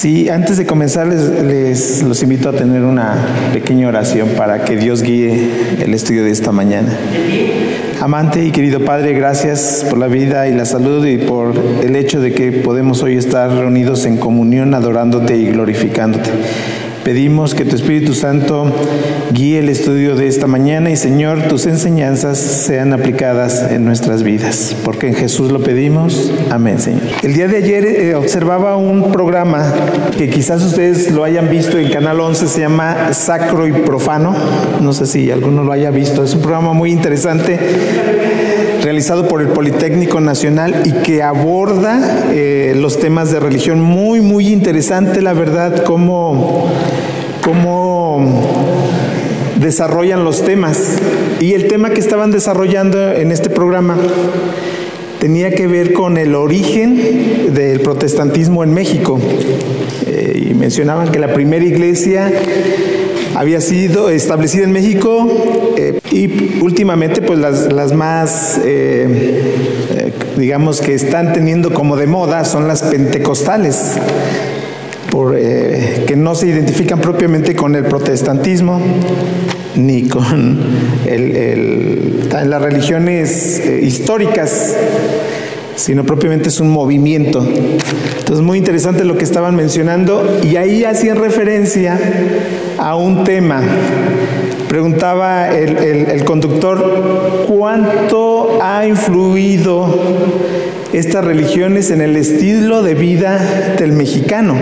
Sí, antes de comenzar les, les, los invito a tener una pequeña oración para que Dios guíe el estudio de esta mañana. Amante y querido Padre, gracias por la vida y la salud y por el hecho de que podemos hoy estar reunidos en comunión adorándote y glorificándote. Pedimos que tu Espíritu Santo guíe el estudio de esta mañana y Señor, tus enseñanzas sean aplicadas en nuestras vidas, porque en Jesús lo pedimos. Amén, Señor. El día de ayer eh, observaba un programa que quizás ustedes lo hayan visto en Canal 11, se llama Sacro y Profano. No sé si alguno lo haya visto. Es un programa muy interesante realizado por el Politécnico Nacional y que aborda eh, los temas de religión muy, muy interesante, la verdad, cómo, cómo desarrollan los temas. Y el tema que estaban desarrollando en este programa tenía que ver con el origen del protestantismo en México. Eh, y mencionaban que la primera iglesia había sido establecida en México y últimamente pues las, las más, eh, eh, digamos que están teniendo como de moda son las pentecostales, por, eh, que no se identifican propiamente con el protestantismo ni con el, el, las religiones históricas sino propiamente es un movimiento. Entonces, muy interesante lo que estaban mencionando y ahí hacían referencia a un tema. Preguntaba el, el, conductor, ¿cuánto ha influido estas religiones en el estilo de vida del mexicano?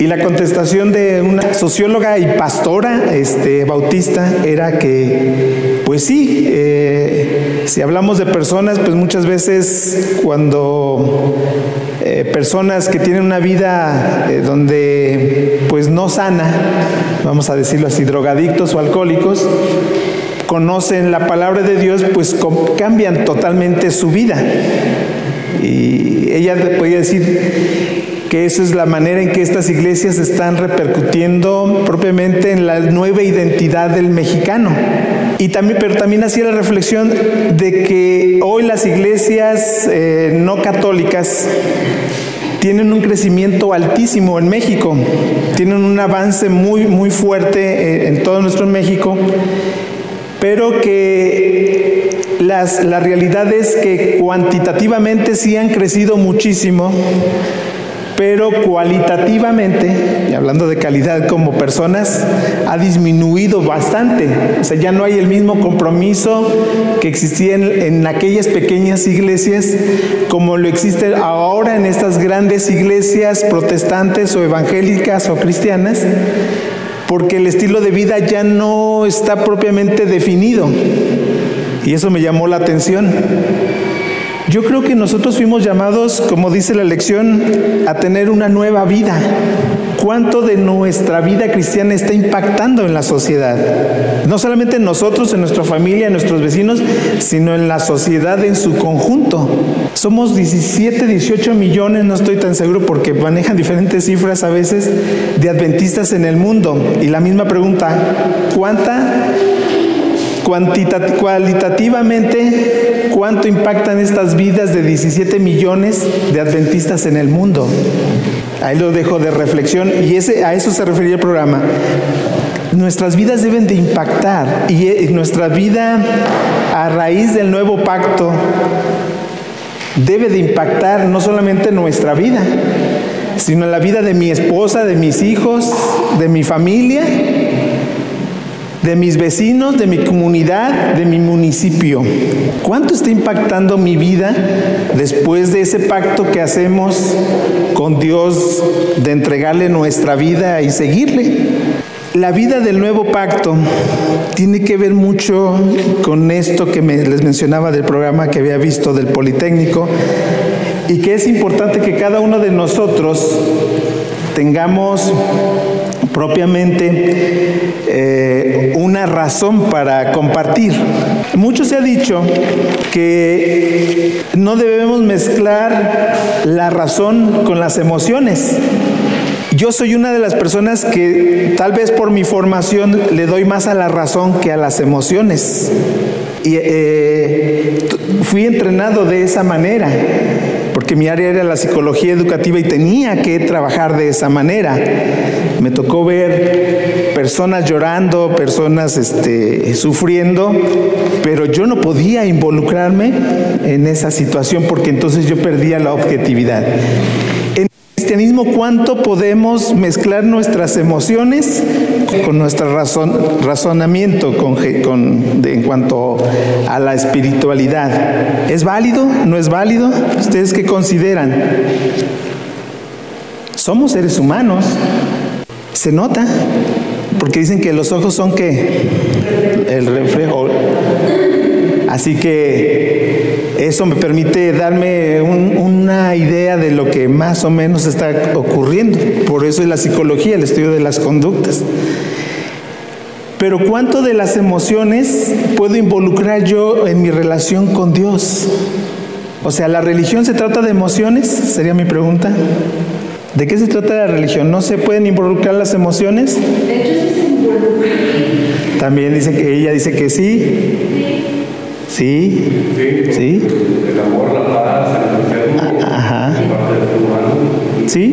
Y la contestación de una socióloga y pastora este, bautista era que, pues sí, eh, si hablamos de personas, pues muchas veces cuando eh, personas que tienen una vida eh, donde pues no sana, vamos a decirlo así, drogadictos o alcohólicos, conocen la palabra de Dios, pues cambian totalmente su vida. Y ella podía decir, que esa es la manera en que estas iglesias están repercutiendo propiamente en la nueva identidad del mexicano. Y también, pero también hacía la reflexión de que hoy las iglesias eh, no católicas tienen un crecimiento altísimo en México, tienen un avance muy, muy fuerte eh, en todo nuestro México, pero que las, la realidad es que cuantitativamente sí han crecido muchísimo, pero cualitativamente, y hablando de calidad como personas, ha disminuido bastante. O sea, ya no hay el mismo compromiso que existía en, aquellas pequeñas iglesias como lo existe ahora en estas grandes iglesias protestantes o evangélicas o cristianas, porque el estilo de vida ya no está propiamente definido. Y eso me llamó la atención. Yo creo que nosotros fuimos llamados, como dice la lección, a tener una nueva vida. ¿Cuánto de nuestra vida cristiana está impactando en la sociedad? No solamente en nosotros, en nuestra familia, en nuestros vecinos, sino en la sociedad en su conjunto. Somos 17, 18 millones, no estoy tan seguro porque manejan diferentes cifras a veces, de adventistas en el mundo. Y la misma pregunta, ¿cuánta cualitativamente, ¿cuánto impactan estas vidas de 17 millones de adventistas en el mundo? Ahí lo dejo de reflexión y ese, a eso se refería el programa. Nuestras vidas deben de impactar y eh, nuestra vida a raíz del nuevo pacto debe de impactar no solamente nuestra vida, sino la vida de mi esposa, de mis hijos, de mi familia de mis vecinos, de mi comunidad, de mi municipio. ¿Cuánto está impactando mi vida después de ese pacto que hacemos con Dios de entregarle nuestra vida y seguirle? La vida del nuevo pacto tiene que ver mucho con esto que me, les mencionaba del programa que había visto del Politécnico y que es importante que cada uno de nosotros tengamos propiamente eh, una razón para compartir. Mucho se ha dicho que no debemos mezclar la razón con las emociones. Yo soy una de las personas que tal vez por mi formación le doy más a la razón que a las emociones. Y eh, fui entrenado de esa manera porque mi área era la psicología educativa y tenía que trabajar de esa manera. Me tocó ver personas llorando, personas este, sufriendo, pero yo no podía involucrarme en esa situación porque entonces yo perdía la objetividad cristianismo cuánto podemos mezclar nuestras emociones con nuestro razón, razonamiento con, en cuanto a la espiritualidad. ¿Es válido? ¿No es válido? ¿Ustedes qué consideran? Somos seres humanos. Se nota, porque dicen que los ojos son que el reflejo. Así que eso me permite darme una idea de lo que más o menos está ocurriendo. Por eso es la psicología, el estudio de las conductas. Pero ¿cuánto de las emociones puedo involucrar yo en mi relación con Dios? O sea, ¿la religión se trata de emociones? Sería mi pregunta. ¿De qué se trata la religión? ¿No se pueden involucrar las emociones? De hecho, sí se involucran. También dice que ella dice que sí. Sí. Sí. El amor, la paz, el Ajá. Sí.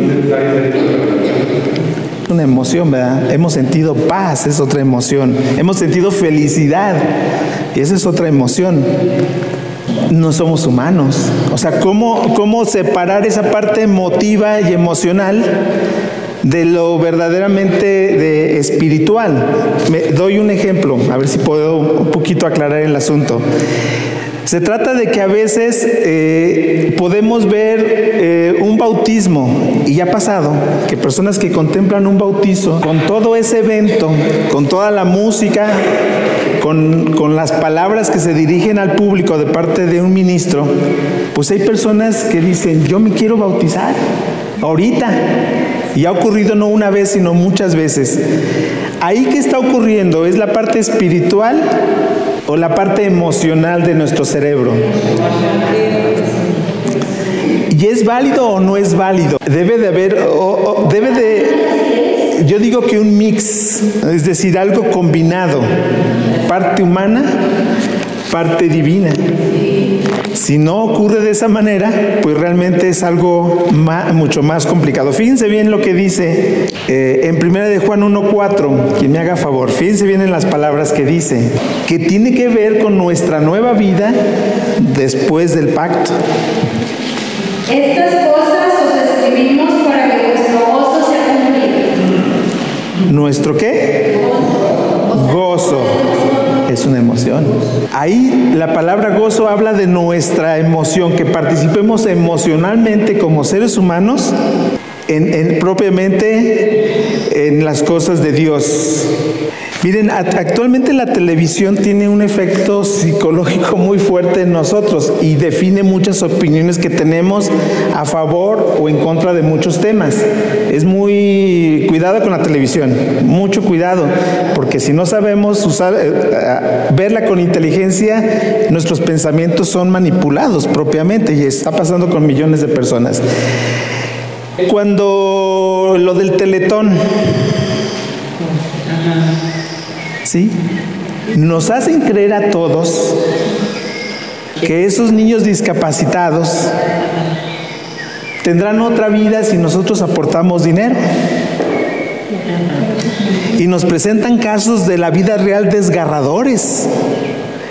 Una emoción, ¿verdad? Hemos sentido paz, es otra emoción. Hemos sentido felicidad, y esa es otra emoción. No somos humanos. O sea, ¿cómo, cómo separar esa parte emotiva y emocional de lo verdaderamente de espiritual. Me doy un ejemplo, a ver si puedo un poquito aclarar el asunto. Se trata de que a veces eh, podemos ver eh, un bautismo, y ya ha pasado, que personas que contemplan un bautizo, con todo ese evento, con toda la música, con, con las palabras que se dirigen al público de parte de un ministro, pues hay personas que dicen, yo me quiero bautizar, ahorita. Y ha ocurrido no una vez, sino muchas veces. Ahí que está ocurriendo es la parte espiritual o la parte emocional de nuestro cerebro. ¿Y es válido o no es válido? Debe de haber, debe de, yo digo que un mix, es decir, algo combinado, parte humana, parte divina. Si no ocurre de esa manera, pues realmente es algo mucho más complicado. Fíjense bien lo que dice eh, en 1 de Juan 1.4, quien me haga favor, fíjense bien en las palabras que dice, que tiene que ver con nuestra nueva vida después del pacto. Estas cosas os escribimos para que vuestro gozo sea cumplido. ¿Nuestro qué? Es una emoción. Ahí la palabra gozo habla de nuestra emoción, que participemos emocionalmente como seres humanos en, propiamente en las cosas de Dios. Miren, actualmente la televisión tiene un efecto psicológico muy fuerte en nosotros y define muchas opiniones que tenemos a favor o en contra de muchos temas. Es muy cuidado con la televisión, mucho cuidado, porque si no sabemos usar, eh, eh, verla con inteligencia, nuestros pensamientos son manipulados propiamente y está pasando con millones de personas. Cuando lo del teletón, ¿sí? Nos hacen creer a todos que esos niños discapacitados tendrán otra vida si nosotros aportamos dinero. Y nos presentan casos de la vida real desgarradores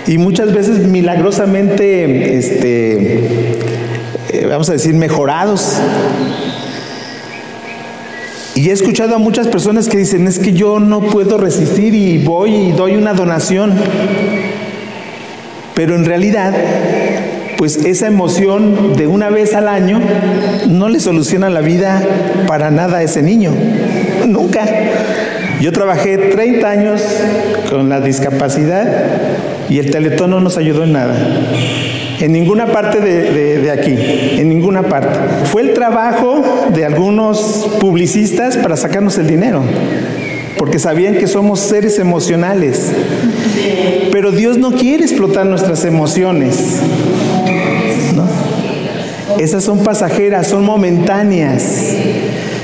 y muchas veces milagrosamente, este, eh, vamos a decir, mejorados. Y he escuchado a muchas personas que dicen, es que yo no puedo resistir y voy y doy una donación. Pero en realidad, pues esa emoción de una vez al año no le soluciona la vida para nada a ese niño. Nunca. Yo trabajé 30 años con la discapacidad y el teletón no nos ayudó en nada. En ninguna parte de, aquí, en ninguna parte. Fue el trabajo de algunos publicistas para sacarnos el dinero, porque sabían que somos seres emocionales. Pero Dios no quiere explotar nuestras emociones. Esas son pasajeras, son momentáneas.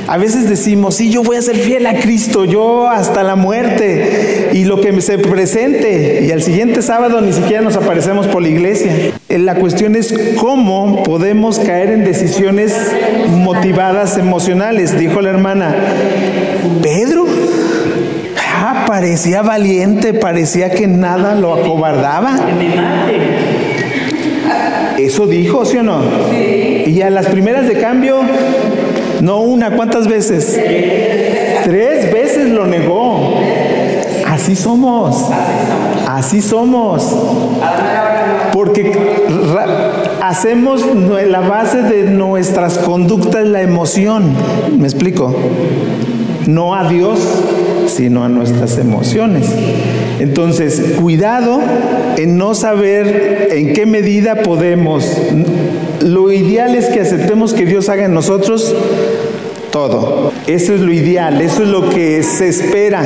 A veces decimos, sí, yo voy a ser fiel a Cristo, yo hasta la muerte y lo que se presente. Y al siguiente sábado ni siquiera nos aparecemos por la iglesia. Eh, la cuestión es cómo podemos caer en decisiones motivadas emocionales, dijo la hermana. Pedro ah, parecía valiente, parecía que nada lo acobardaba. Eso dijo, ¿sí o no? Y a las primeras de cambio, no una, ¿cuántas veces? Tres veces lo negó. Así somos. Así somos. Porque hacemos la base de nuestras conductas la emoción. ¿Me explico? No a Dios, sino a nuestras emociones. Entonces, cuidado en no saber en qué medida podemos. Lo ideal es que aceptemos que Dios haga en nosotros todo. Eso es lo ideal, eso es lo que se espera.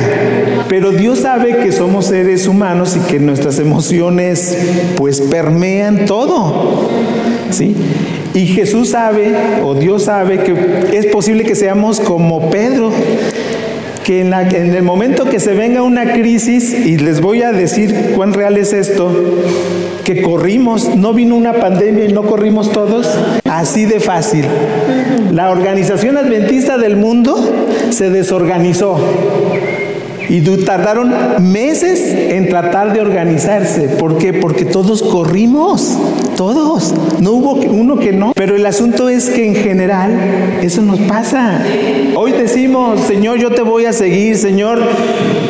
Pero Dios sabe que somos seres humanos y que nuestras emociones pues permean todo. ¿Sí? Y Jesús sabe, o Dios sabe, que es posible que seamos como Pedro, que en, en, el momento que se venga una crisis, y les voy a decir cuán real es esto, que corrimos, no vino una pandemia y no corrimos todos, así de fácil. La organización adventista del mundo se desorganizó. Y tardaron meses en tratar de organizarse. ¿Por qué? Porque todos corrimos, todos. No hubo uno que no. Pero el asunto es que en general eso nos pasa. Hoy decimos, Señor, yo te voy a seguir, Señor,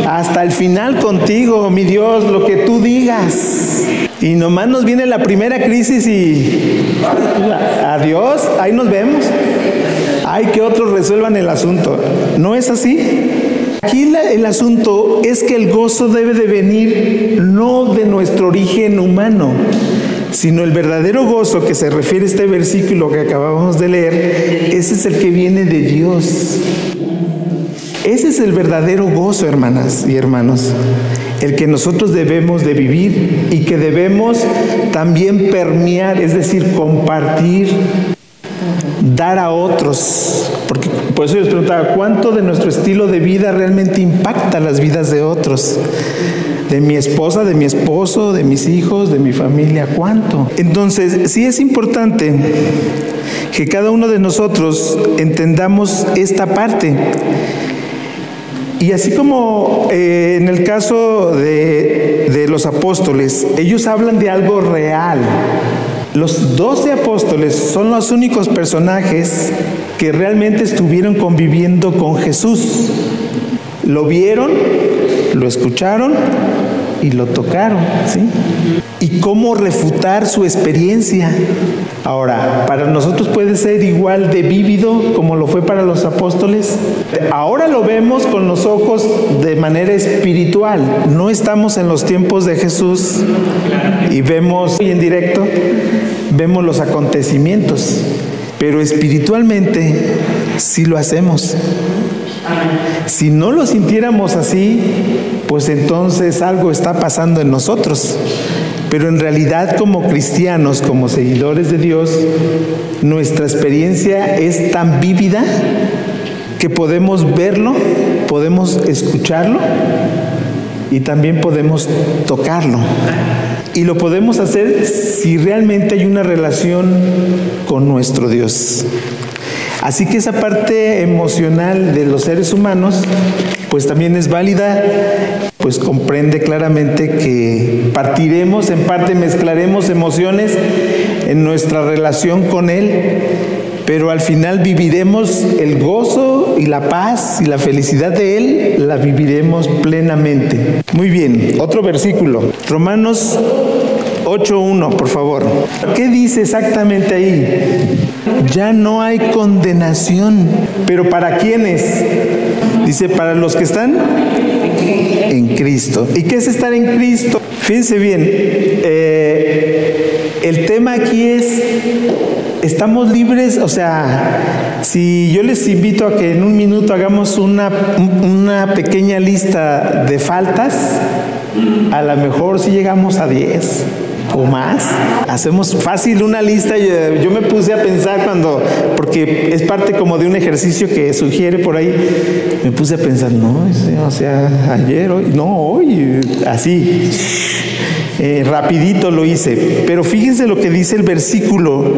hasta el final contigo, mi Dios, lo que tú digas. Y nomás nos viene la primera crisis y adiós, ahí nos vemos. Hay que otros resuelvan el asunto. ¿No es así? Aquí el asunto es que el gozo debe de venir no de nuestro origen humano, sino el verdadero gozo que se refiere a este versículo que acabamos de leer, ese es el que viene de Dios. Ese es el verdadero gozo, hermanas y hermanos, el que nosotros debemos de vivir y que debemos también permear, es decir, compartir, dar a otros. Porque por eso yo les preguntaba, ¿cuánto de nuestro estilo de vida realmente impacta las vidas de otros? De mi esposa, de mi esposo, de mis hijos, de mi familia, ¿cuánto? Entonces, sí es importante que cada uno de nosotros entendamos esta parte y así como eh, en el caso de, de los apóstoles, ellos hablan de algo real. Los doce apóstoles son los únicos personajes que realmente estuvieron conviviendo con Jesús. Lo vieron, lo escucharon y lo tocaron, ¿sí? Y cómo refutar su experiencia. Ahora, para nosotros puede ser igual de vívido como lo fue para los apóstoles. Ahora lo vemos con los ojos de manera espiritual. No estamos en los tiempos de Jesús y vemos y en directo vemos los acontecimientos, pero espiritualmente sí lo hacemos. Si no lo sintiéramos así, pues entonces algo está pasando en nosotros. Pero en realidad como cristianos, como seguidores de Dios, nuestra experiencia es tan vívida que podemos verlo, podemos escucharlo y también podemos tocarlo. Y lo podemos hacer si realmente hay una relación con nuestro Dios. Así que esa parte emocional de los seres humanos, pues también es válida, pues comprende claramente que partiremos, en parte mezclaremos emociones en nuestra relación con Él, pero al final viviremos el gozo y la paz y la felicidad de Él, la viviremos plenamente. Muy bien, otro versículo, Romanos 8.1, por favor. ¿Qué dice exactamente ahí? Ya no hay condenación. ¿Pero para quiénes? Dice, para los que están en Cristo. ¿Y qué es estar en Cristo? Fíjense bien, eh, el tema aquí es, estamos libres, o sea, si yo les invito a que en un minuto hagamos una, una pequeña lista de faltas, a lo mejor si llegamos a 10 o más. Hacemos fácil una lista. Yo, yo, me puse a pensar cuando, porque es parte como de un ejercicio que sugiere por ahí, me puse a pensar, no, o sea, ayer, hoy, no, hoy, así. Eh, rapidito lo hice. Pero fíjense lo que dice el versículo.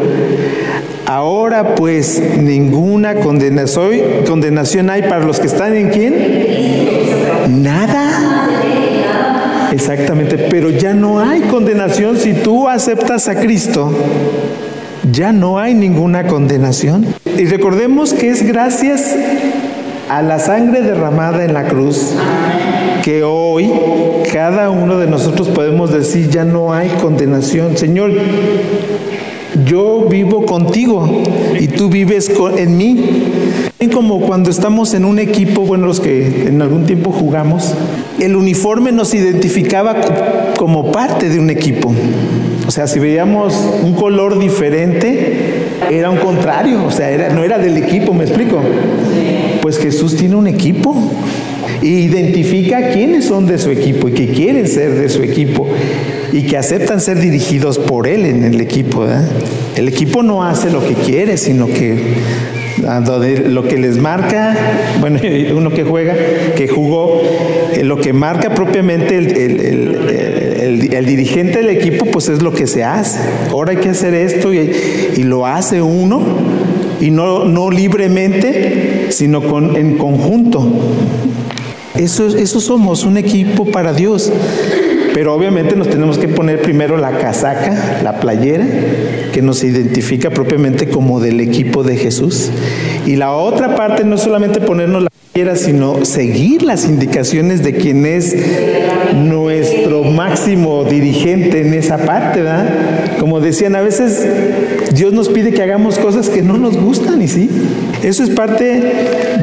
Ahora pues ninguna condenación hay para los que están en quién? Nada. Exactamente, pero ya no hay condenación si tú aceptas a Cristo. Ya no hay ninguna condenación. Y recordemos que es gracias a la sangre derramada en la cruz que hoy cada uno de nosotros podemos decir, ya no hay condenación. Señor, yo vivo contigo y tú vives en mí. Como cuando estamos en un equipo, bueno, los que en algún tiempo jugamos, el uniforme nos identificaba como parte de un equipo. O sea, si veíamos un color diferente, era un contrario, o sea, era, no era del equipo, ¿me explico? Pues Jesús tiene un equipo y identifica quiénes son de su equipo y que quieren ser de su equipo y que aceptan ser dirigidos por él en el equipo. El equipo no hace lo que quiere, sino que lo que les marca, bueno, uno que juega, que jugó, eh, lo que marca propiamente el, dirigente del equipo, pues es lo que se hace. Ahora hay que hacer esto y, y lo hace uno, y no, no libremente, sino con, en conjunto. Eso, eso somos, un equipo para Dios. Pero obviamente nos tenemos que poner primero la casaca, la playera, que nos identifica propiamente como del equipo de Jesús. Y la otra parte no solamente ponernos la sino seguir las indicaciones de quien es nuestro máximo dirigente en esa parte, ¿verdad? Como decían, a veces Dios nos pide que hagamos cosas que no nos gustan y sí. Eso es parte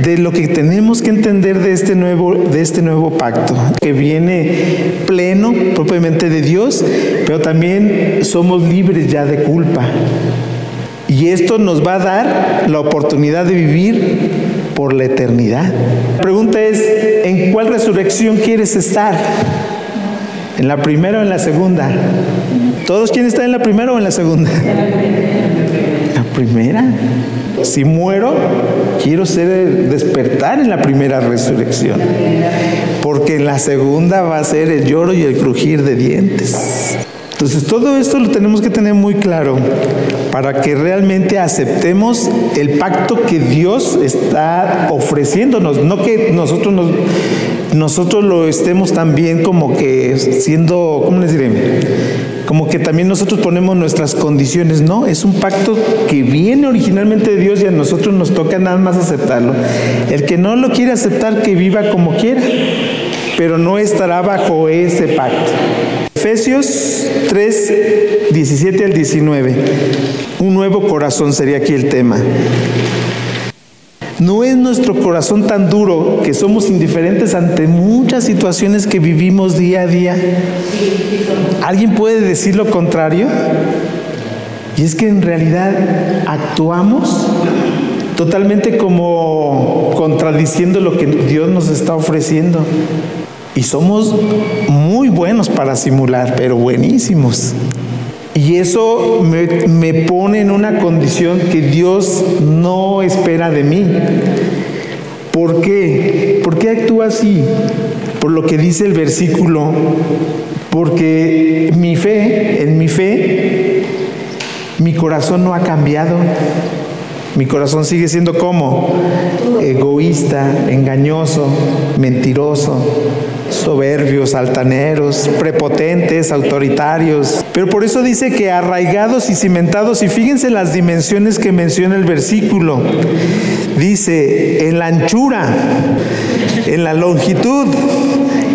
de lo que tenemos que entender de este nuevo, de este nuevo pacto, que viene pleno propiamente de Dios, pero también somos libres ya de culpa. Y esto nos va a dar la oportunidad de vivir por la eternidad. La pregunta es, ¿en cuál resurrección quieres estar? ¿En la primera o en la segunda? ¿Todos quieren estar en la primera o en la segunda? La primera. Si muero, quiero ser despertar en la primera resurrección. Porque en la segunda va a ser el lloro y el crujir de dientes. Entonces todo esto lo tenemos que tener muy claro para que realmente aceptemos el pacto que Dios está ofreciéndonos, no que nosotros nos, nosotros lo estemos también como que siendo, ¿cómo les diré? como que también nosotros ponemos nuestras condiciones, no, es un pacto que viene originalmente de Dios y a nosotros nos toca nada más aceptarlo. El que no lo quiere aceptar, que viva como quiera, pero no estará bajo ese pacto. Efesios 3, 17 al 19. Un nuevo corazón sería aquí el tema. No es nuestro corazón tan duro que somos indiferentes ante muchas situaciones que vivimos día a día. ¿Alguien puede decir lo contrario? Y es que en realidad actuamos totalmente como contradiciendo lo que Dios nos está ofreciendo. Y somos muy buenos para simular, pero buenísimos. Y eso me, pone en una condición que Dios no espera de mí. ¿Por qué? ¿Por qué actúa así? Por lo que dice el versículo. Porque mi fe, en mi fe, mi corazón no ha cambiado. Mi corazón sigue siendo como egoísta, engañoso, mentiroso, soberbios, altaneros, prepotentes, autoritarios. Pero por eso dice que arraigados y cimentados, y fíjense las dimensiones que menciona el versículo. Dice, en la anchura, en la longitud,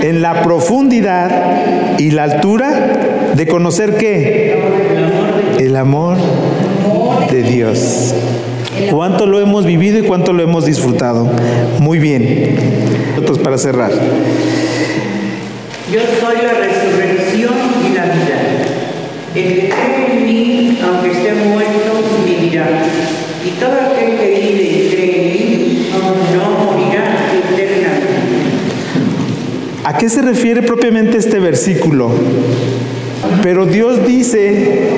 en la profundidad y la altura de conocer qué? El amor de Dios. ¿Cuánto lo hemos vivido y cuánto lo hemos disfrutado? Muy bien. Nosotros para cerrar. Yo soy la resurrección y la vida. El que cree en mí, aunque esté muerto, vivirá. Y todo aquel que vive y cree en mí, no morirá eternamente. ¿A qué se refiere propiamente este versículo? Pero Dios dice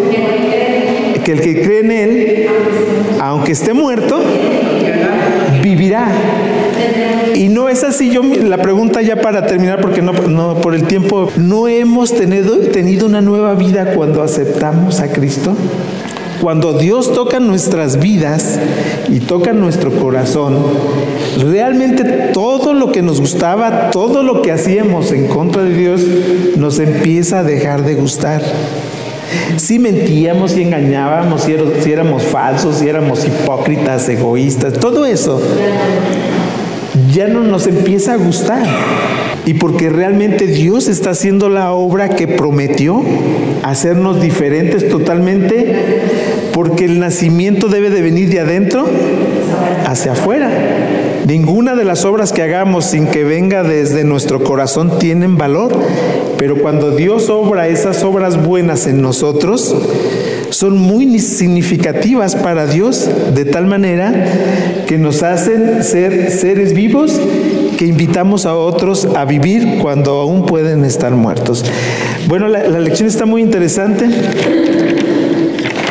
que el que cree en Él, aunque esté muerto, vivirá. Y no es así, yo la pregunta ya para terminar, porque no, no por el tiempo, ¿no hemos tenido, tenido una nueva vida cuando aceptamos a Cristo? Cuando Dios toca nuestras vidas y toca nuestro corazón, realmente todo lo que nos gustaba, todo lo que hacíamos en contra de Dios, nos empieza a dejar de gustar. Si mentíamos, si engañábamos, si, si éramos falsos, si éramos hipócritas, egoístas, todo eso ya no nos empieza a gustar. Y porque realmente Dios está haciendo la obra que prometió, hacernos diferentes totalmente, porque el nacimiento debe de venir de adentro hacia afuera. Ninguna de las obras que hagamos sin que venga desde nuestro corazón tienen valor, pero cuando Dios obra esas obras buenas en nosotros, son muy significativas para Dios, de tal manera que nos hacen ser seres vivos que invitamos a otros a vivir cuando aún pueden estar muertos. Bueno, la, lección está muy interesante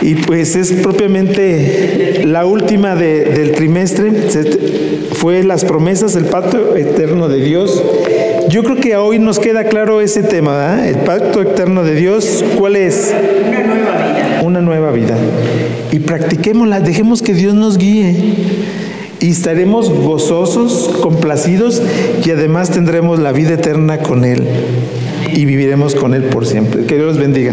y pues es propiamente la última del trimestre, fue las promesas, el pacto eterno de Dios. Yo creo que hoy nos queda claro ese tema, ¿verdad? el pacto eterno de Dios, ¿cuál es? Una nueva vida. Una nueva vida. Y practiquémosla, dejemos que Dios nos guíe. Y estaremos gozosos, complacidos y además tendremos la vida eterna con Él. Y viviremos con Él por siempre. Que Dios los bendiga.